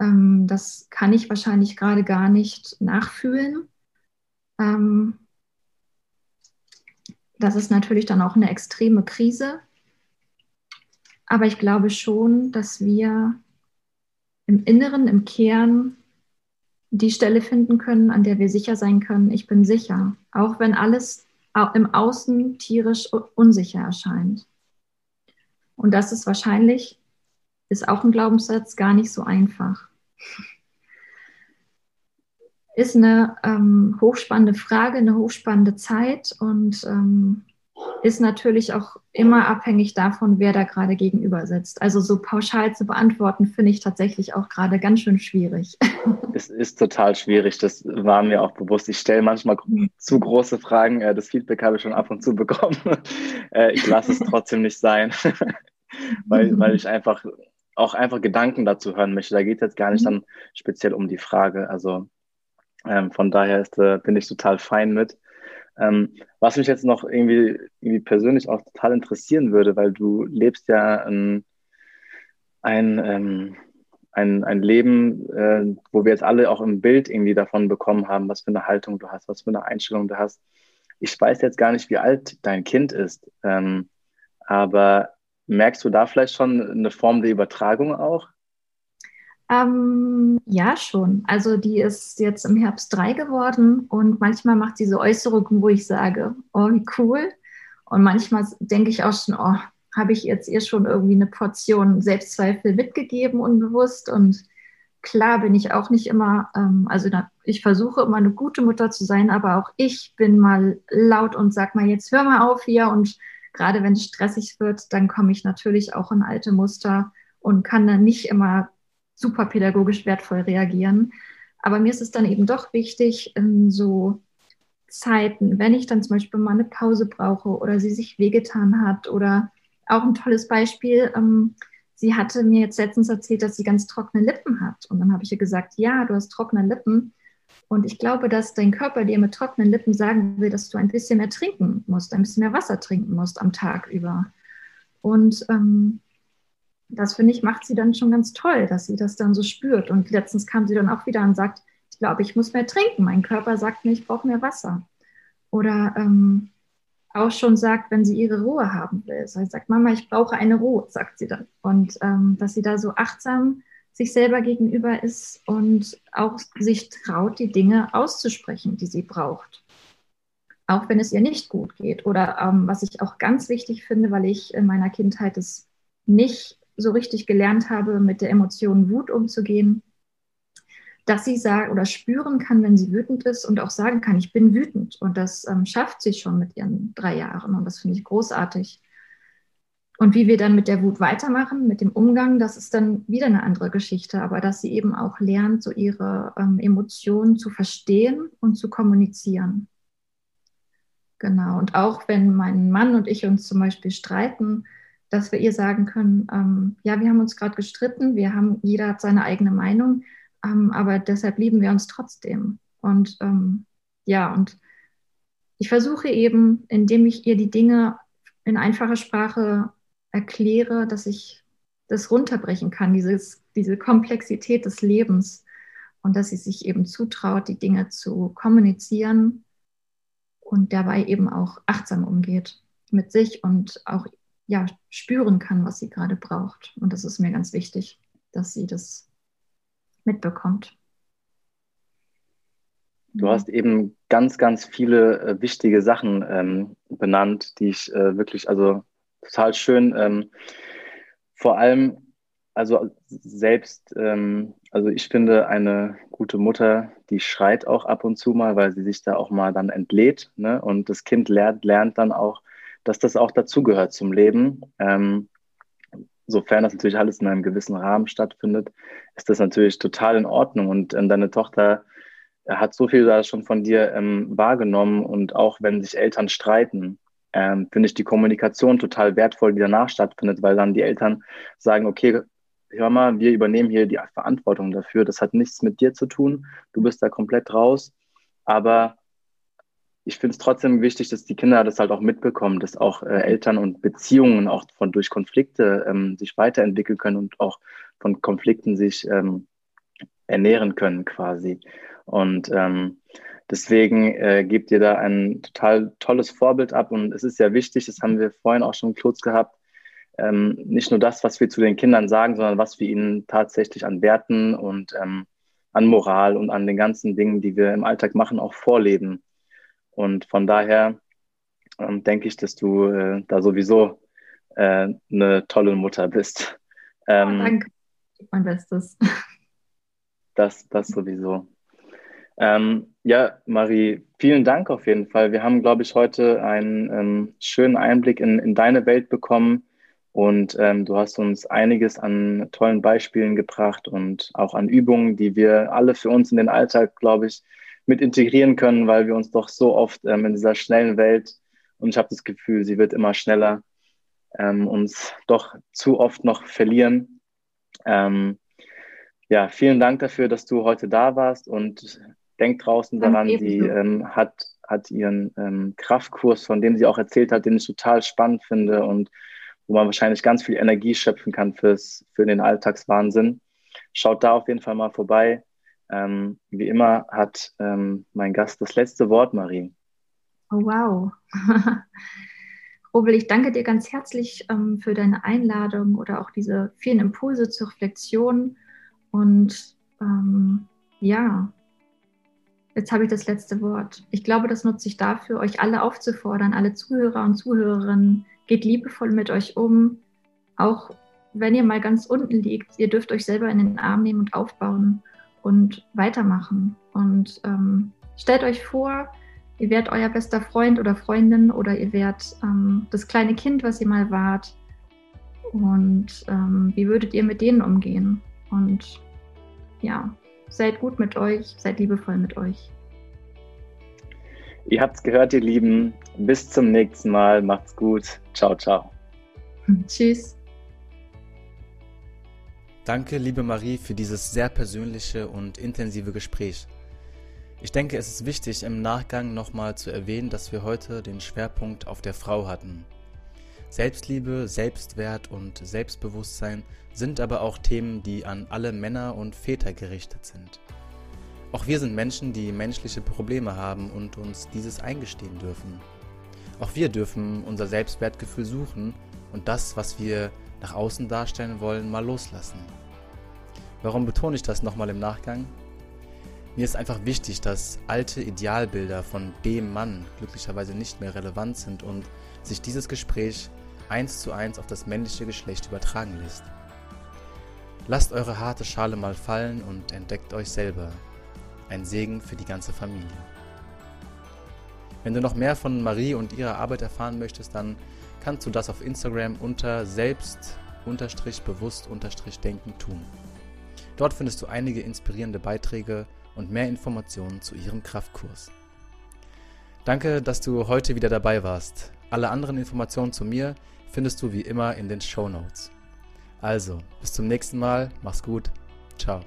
Ähm, das kann ich wahrscheinlich gerade gar nicht nachfühlen. Ähm, das ist natürlich dann auch eine extreme Krise. Aber ich glaube schon, dass wir im Inneren, im Kern die Stelle finden können, an der wir sicher sein können, ich bin sicher, auch wenn alles im Außen tierisch unsicher erscheint. Und das ist wahrscheinlich ist auch ein Glaubenssatz gar nicht so einfach. Ist eine ähm, hochspannende Frage, eine hochspannende Zeit und ähm, ist natürlich auch immer abhängig davon, wer da gerade gegenüber sitzt. Also so pauschal zu beantworten, finde ich tatsächlich auch gerade ganz schön schwierig. Es ist total schwierig, das war mir auch bewusst. Ich stelle manchmal zu große Fragen. Äh, das Feedback habe ich schon ab und zu bekommen. Äh, ich lasse es trotzdem nicht sein, weil, weil ich einfach auch einfach Gedanken dazu hören möchte. Da geht es jetzt gar nicht mhm. dann speziell um die Frage. Also ähm, von daher ist, äh, bin ich total fein mit. Ähm, was mich jetzt noch irgendwie, irgendwie persönlich auch total interessieren würde, weil du lebst ja ein, ein, ähm, ein, ein Leben, äh, wo wir jetzt alle auch im Bild irgendwie davon bekommen haben, was für eine Haltung du hast, was für eine Einstellung du hast. Ich weiß jetzt gar nicht, wie alt dein Kind ist, ähm, aber merkst du da vielleicht schon eine Form der Übertragung auch? Ähm, ja, schon. Also die ist jetzt im Herbst drei geworden und manchmal macht sie so Äußerungen, wo ich sage, oh, wie cool. Und manchmal denke ich auch schon, oh, habe ich jetzt ihr schon irgendwie eine Portion Selbstzweifel mitgegeben, unbewusst. Und klar bin ich auch nicht immer, ähm, also da, ich versuche immer eine gute Mutter zu sein, aber auch ich bin mal laut und sag mal, jetzt hör mal auf hier. Und gerade wenn es stressig wird, dann komme ich natürlich auch in alte Muster und kann dann nicht immer super pädagogisch wertvoll reagieren. Aber mir ist es dann eben doch wichtig, in so Zeiten, wenn ich dann zum Beispiel mal eine Pause brauche oder sie sich wehgetan hat oder auch ein tolles Beispiel, ähm, sie hatte mir jetzt letztens erzählt, dass sie ganz trockene Lippen hat. Und dann habe ich ihr gesagt, ja, du hast trockene Lippen. Und ich glaube, dass dein Körper dir mit trockenen Lippen sagen will, dass du ein bisschen mehr trinken musst, ein bisschen mehr Wasser trinken musst am Tag über. Und ähm, das finde ich, macht sie dann schon ganz toll, dass sie das dann so spürt. Und letztens kam sie dann auch wieder und sagt, ich glaube, ich muss mehr trinken. Mein Körper sagt mir, ich brauche mehr Wasser. Oder ähm, auch schon sagt, wenn sie ihre Ruhe haben will. Sie sagt, Mama, ich brauche eine Ruhe, sagt sie dann. Und ähm, dass sie da so achtsam sich selber gegenüber ist und auch sich traut, die Dinge auszusprechen, die sie braucht. Auch wenn es ihr nicht gut geht. Oder ähm, was ich auch ganz wichtig finde, weil ich in meiner Kindheit es nicht so richtig gelernt habe, mit der Emotion Wut umzugehen, dass sie sagen oder spüren kann, wenn sie wütend ist und auch sagen kann, ich bin wütend. Und das ähm, schafft sie schon mit ihren drei Jahren. Und das finde ich großartig. Und wie wir dann mit der Wut weitermachen, mit dem Umgang, das ist dann wieder eine andere Geschichte. Aber dass sie eben auch lernt, so ihre ähm, Emotionen zu verstehen und zu kommunizieren. Genau. Und auch wenn mein Mann und ich uns zum Beispiel streiten, dass wir ihr sagen können, ähm, ja, wir haben uns gerade gestritten, wir haben, jeder hat seine eigene Meinung, ähm, aber deshalb lieben wir uns trotzdem. Und ähm, ja, und ich versuche eben, indem ich ihr die Dinge in einfacher Sprache erkläre, dass ich das runterbrechen kann, dieses, diese Komplexität des Lebens und dass sie sich eben zutraut, die Dinge zu kommunizieren und dabei eben auch achtsam umgeht mit sich und auch ja, spüren kann, was sie gerade braucht. Und das ist mir ganz wichtig, dass sie das mitbekommt. Du hast eben ganz, ganz viele äh, wichtige Sachen ähm, benannt, die ich äh, wirklich, also total schön, ähm, vor allem, also selbst, ähm, also ich finde eine gute Mutter, die schreit auch ab und zu mal, weil sie sich da auch mal dann entlädt, ne? Und das Kind lernt, lernt dann auch, dass das auch dazugehört zum Leben. Ähm, sofern das natürlich alles in einem gewissen Rahmen stattfindet, ist das natürlich total in Ordnung. Und ähm, deine Tochter äh, hat so viel da schon von dir ähm, wahrgenommen. Und auch wenn sich Eltern streiten, ähm, finde ich die Kommunikation total wertvoll, die danach stattfindet, weil dann die Eltern sagen, okay, hör mal, wir übernehmen hier die Verantwortung dafür. Das hat nichts mit dir zu tun. Du bist da komplett raus. Aber ich finde es trotzdem wichtig, dass die Kinder das halt auch mitbekommen, dass auch äh, Eltern und Beziehungen auch von durch Konflikte ähm, sich weiterentwickeln können und auch von Konflikten sich ähm, ernähren können quasi. Und ähm, deswegen äh, gebt ihr da ein total tolles Vorbild ab und es ist sehr wichtig, das haben wir vorhin auch schon kurz gehabt, ähm, nicht nur das, was wir zu den Kindern sagen, sondern was wir ihnen tatsächlich an Werten und ähm, an Moral und an den ganzen Dingen, die wir im Alltag machen, auch vorleben. Und von daher ähm, denke ich, dass du äh, da sowieso äh, eine tolle Mutter bist. Ähm, oh, danke, mein Bestes. Das, das sowieso. Ähm, ja, Marie, vielen Dank auf jeden Fall. Wir haben, glaube ich, heute einen ähm, schönen Einblick in, in deine Welt bekommen und ähm, du hast uns einiges an tollen Beispielen gebracht und auch an Übungen, die wir alle für uns in den Alltag, glaube ich, mit integrieren können, weil wir uns doch so oft ähm, in dieser schnellen Welt, und ich habe das Gefühl, sie wird immer schneller, ähm, uns doch zu oft noch verlieren. Ähm, ja, vielen Dank dafür, dass du heute da warst und denk draußen daran, sie ähm, hat, hat ihren ähm, Kraftkurs, von dem sie auch erzählt hat, den ich total spannend finde und wo man wahrscheinlich ganz viel Energie schöpfen kann fürs, für den Alltagswahnsinn. Schaut da auf jeden Fall mal vorbei. Ähm, wie immer hat ähm, mein Gast das letzte Wort, Marie. Oh, wow. Robel, ich danke dir ganz herzlich ähm, für deine Einladung oder auch diese vielen Impulse zur Reflexion. Und ähm, ja, jetzt habe ich das letzte Wort. Ich glaube, das nutze ich dafür, euch alle aufzufordern, alle Zuhörer und Zuhörerinnen, geht liebevoll mit euch um. Auch wenn ihr mal ganz unten liegt, ihr dürft euch selber in den Arm nehmen und aufbauen und weitermachen. Und ähm, stellt euch vor, Ihr werdet euer bester Freund oder Freundin oder ihr werdet ähm, das kleine Kind, was ihr mal wart. Und ähm, wie würdet ihr mit denen umgehen? Und ja, seid gut mit euch, seid liebevoll mit euch. Ihr habt's gehört, ihr Lieben. Bis zum nächsten Mal. Macht's gut. Ciao, ciao. Tschüss. Danke, liebe Marie, für dieses sehr persönliche und intensive Gespräch. Ich denke, es ist wichtig, im Nachgang nochmal zu erwähnen, dass wir heute den Schwerpunkt auf der Frau hatten. Selbstliebe, Selbstwert und Selbstbewusstsein sind aber auch Themen, die an alle Männer und Väter gerichtet sind. Auch wir sind Menschen, die menschliche Probleme haben und uns dieses eingestehen dürfen. Auch wir dürfen unser Selbstwertgefühl suchen und das, was wir nach außen darstellen wollen, mal loslassen. Warum betone ich das nochmal im Nachgang? Mir ist einfach wichtig, dass alte Idealbilder von dem Mann glücklicherweise nicht mehr relevant sind und sich dieses Gespräch eins zu eins auf das männliche Geschlecht übertragen lässt. Lasst eure harte Schale mal fallen und entdeckt euch selber. Ein Segen für die ganze Familie. Wenn du noch mehr von Marie und ihrer Arbeit erfahren möchtest, dann kannst du das auf Instagram unter selbst-bewusst-denken tun. Dort findest du einige inspirierende Beiträge und mehr Informationen zu ihrem Kraftkurs. Danke, dass du heute wieder dabei warst. Alle anderen Informationen zu mir findest du wie immer in den Show Notes. Also, bis zum nächsten Mal, mach's gut, ciao.